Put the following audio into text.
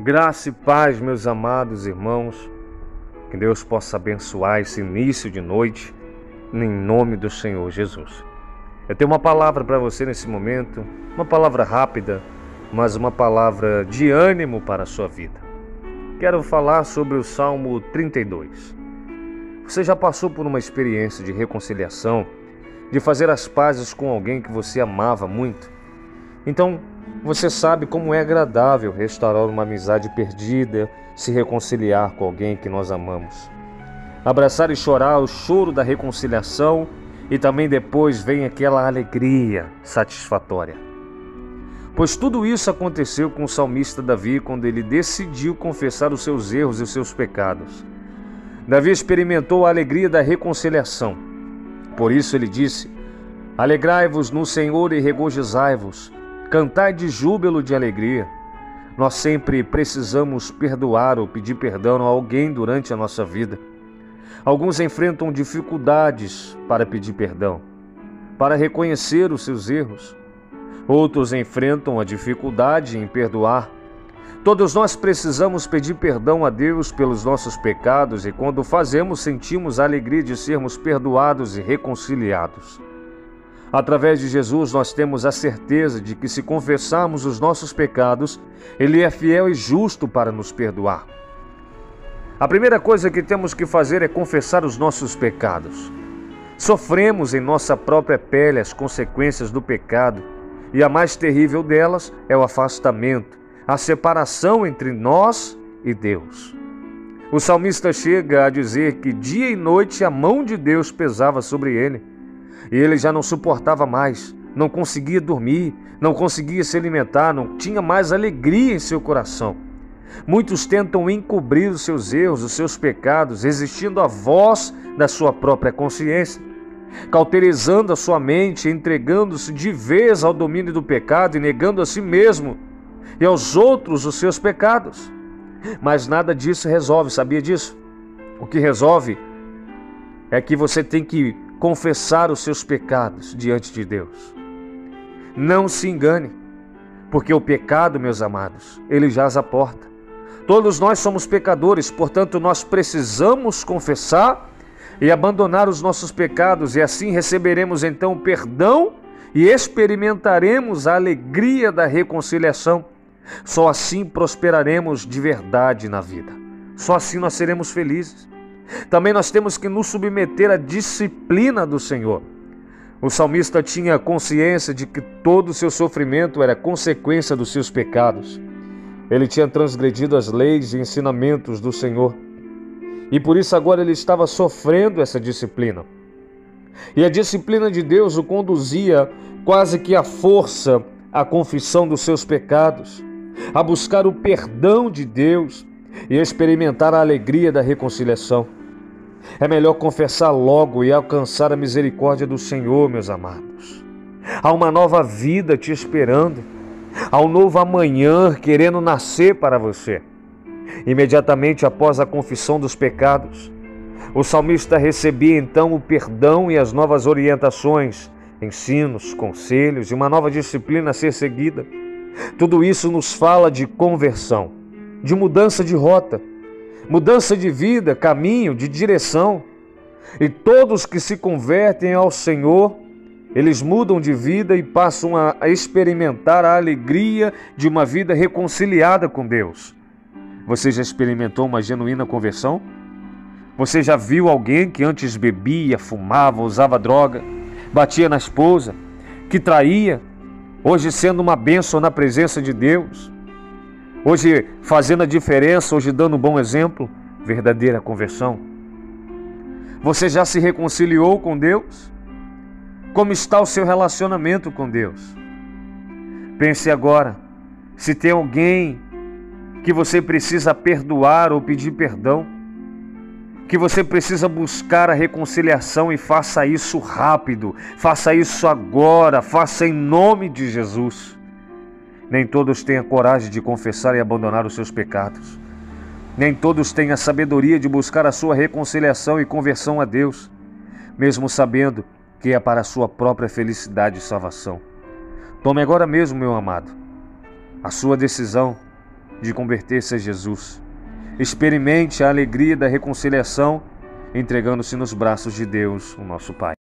Graça e paz, meus amados irmãos. Que Deus possa abençoar esse início de noite, em nome do Senhor Jesus. Eu tenho uma palavra para você nesse momento, uma palavra rápida, mas uma palavra de ânimo para a sua vida. Quero falar sobre o Salmo 32. Você já passou por uma experiência de reconciliação, de fazer as pazes com alguém que você amava muito? Então, você sabe como é agradável restaurar uma amizade perdida, se reconciliar com alguém que nós amamos. Abraçar e chorar o choro da reconciliação e também depois vem aquela alegria satisfatória. Pois tudo isso aconteceu com o salmista Davi quando ele decidiu confessar os seus erros e os seus pecados. Davi experimentou a alegria da reconciliação. Por isso ele disse: Alegrai-vos no Senhor e regozijai-vos Cantai de júbilo de alegria. Nós sempre precisamos perdoar ou pedir perdão a alguém durante a nossa vida. Alguns enfrentam dificuldades para pedir perdão, para reconhecer os seus erros. Outros enfrentam a dificuldade em perdoar. Todos nós precisamos pedir perdão a Deus pelos nossos pecados e, quando fazemos, sentimos a alegria de sermos perdoados e reconciliados. Através de Jesus, nós temos a certeza de que, se confessarmos os nossos pecados, Ele é fiel e justo para nos perdoar. A primeira coisa que temos que fazer é confessar os nossos pecados. Sofremos em nossa própria pele as consequências do pecado, e a mais terrível delas é o afastamento, a separação entre nós e Deus. O salmista chega a dizer que dia e noite a mão de Deus pesava sobre ele e ele já não suportava mais, não conseguia dormir, não conseguia se alimentar, não tinha mais alegria em seu coração. Muitos tentam encobrir os seus erros, os seus pecados, resistindo à voz da sua própria consciência, cauterizando a sua mente, entregando-se de vez ao domínio do pecado e negando a si mesmo e aos outros os seus pecados. Mas nada disso resolve, sabia disso? O que resolve é que você tem que confessar os seus pecados diante de Deus. Não se engane, porque o pecado, meus amados, ele jaz à porta. Todos nós somos pecadores, portanto, nós precisamos confessar e abandonar os nossos pecados, e assim receberemos então o perdão e experimentaremos a alegria da reconciliação. Só assim prosperaremos de verdade na vida. Só assim nós seremos felizes. Também nós temos que nos submeter à disciplina do Senhor. O salmista tinha consciência de que todo o seu sofrimento era consequência dos seus pecados. Ele tinha transgredido as leis e ensinamentos do Senhor. E por isso agora ele estava sofrendo essa disciplina. E a disciplina de Deus o conduzia quase que à força à confissão dos seus pecados, a buscar o perdão de Deus e a experimentar a alegria da reconciliação. É melhor confessar logo e alcançar a misericórdia do Senhor, meus amados. Há uma nova vida te esperando. Há um novo amanhã querendo nascer para você. Imediatamente após a confissão dos pecados, o salmista recebia então o perdão e as novas orientações, ensinos, conselhos e uma nova disciplina a ser seguida. Tudo isso nos fala de conversão, de mudança de rota mudança de vida, caminho, de direção. E todos que se convertem ao Senhor, eles mudam de vida e passam a experimentar a alegria de uma vida reconciliada com Deus. Você já experimentou uma genuína conversão? Você já viu alguém que antes bebia, fumava, usava droga, batia na esposa, que traía, hoje sendo uma bênção na presença de Deus? Hoje fazendo a diferença, hoje dando um bom exemplo, verdadeira conversão. Você já se reconciliou com Deus? Como está o seu relacionamento com Deus? Pense agora, se tem alguém que você precisa perdoar ou pedir perdão, que você precisa buscar a reconciliação e faça isso rápido, faça isso agora, faça em nome de Jesus. Nem todos têm a coragem de confessar e abandonar os seus pecados. Nem todos têm a sabedoria de buscar a sua reconciliação e conversão a Deus, mesmo sabendo que é para a sua própria felicidade e salvação. Tome agora mesmo, meu amado, a sua decisão de converter-se a Jesus. Experimente a alegria da reconciliação entregando-se nos braços de Deus, o nosso Pai.